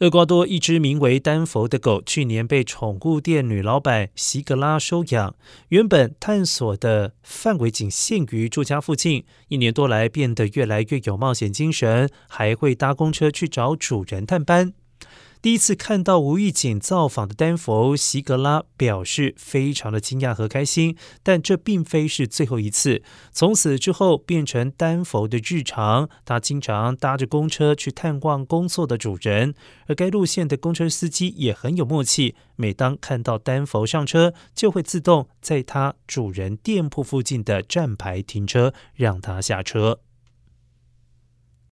厄瓜多一只名为丹佛的狗，去年被宠物店女老板席格拉收养。原本探索的范围仅限于住家附近，一年多来变得越来越有冒险精神，还会搭公车去找主人探班。第一次看到无预警造访的丹佛，席格拉表示非常的惊讶和开心，但这并非是最后一次。从此之后，变成丹佛的日常。他经常搭着公车去探望工作的主人，而该路线的公车司机也很有默契。每当看到丹佛上车，就会自动在他主人店铺附近的站牌停车，让他下车。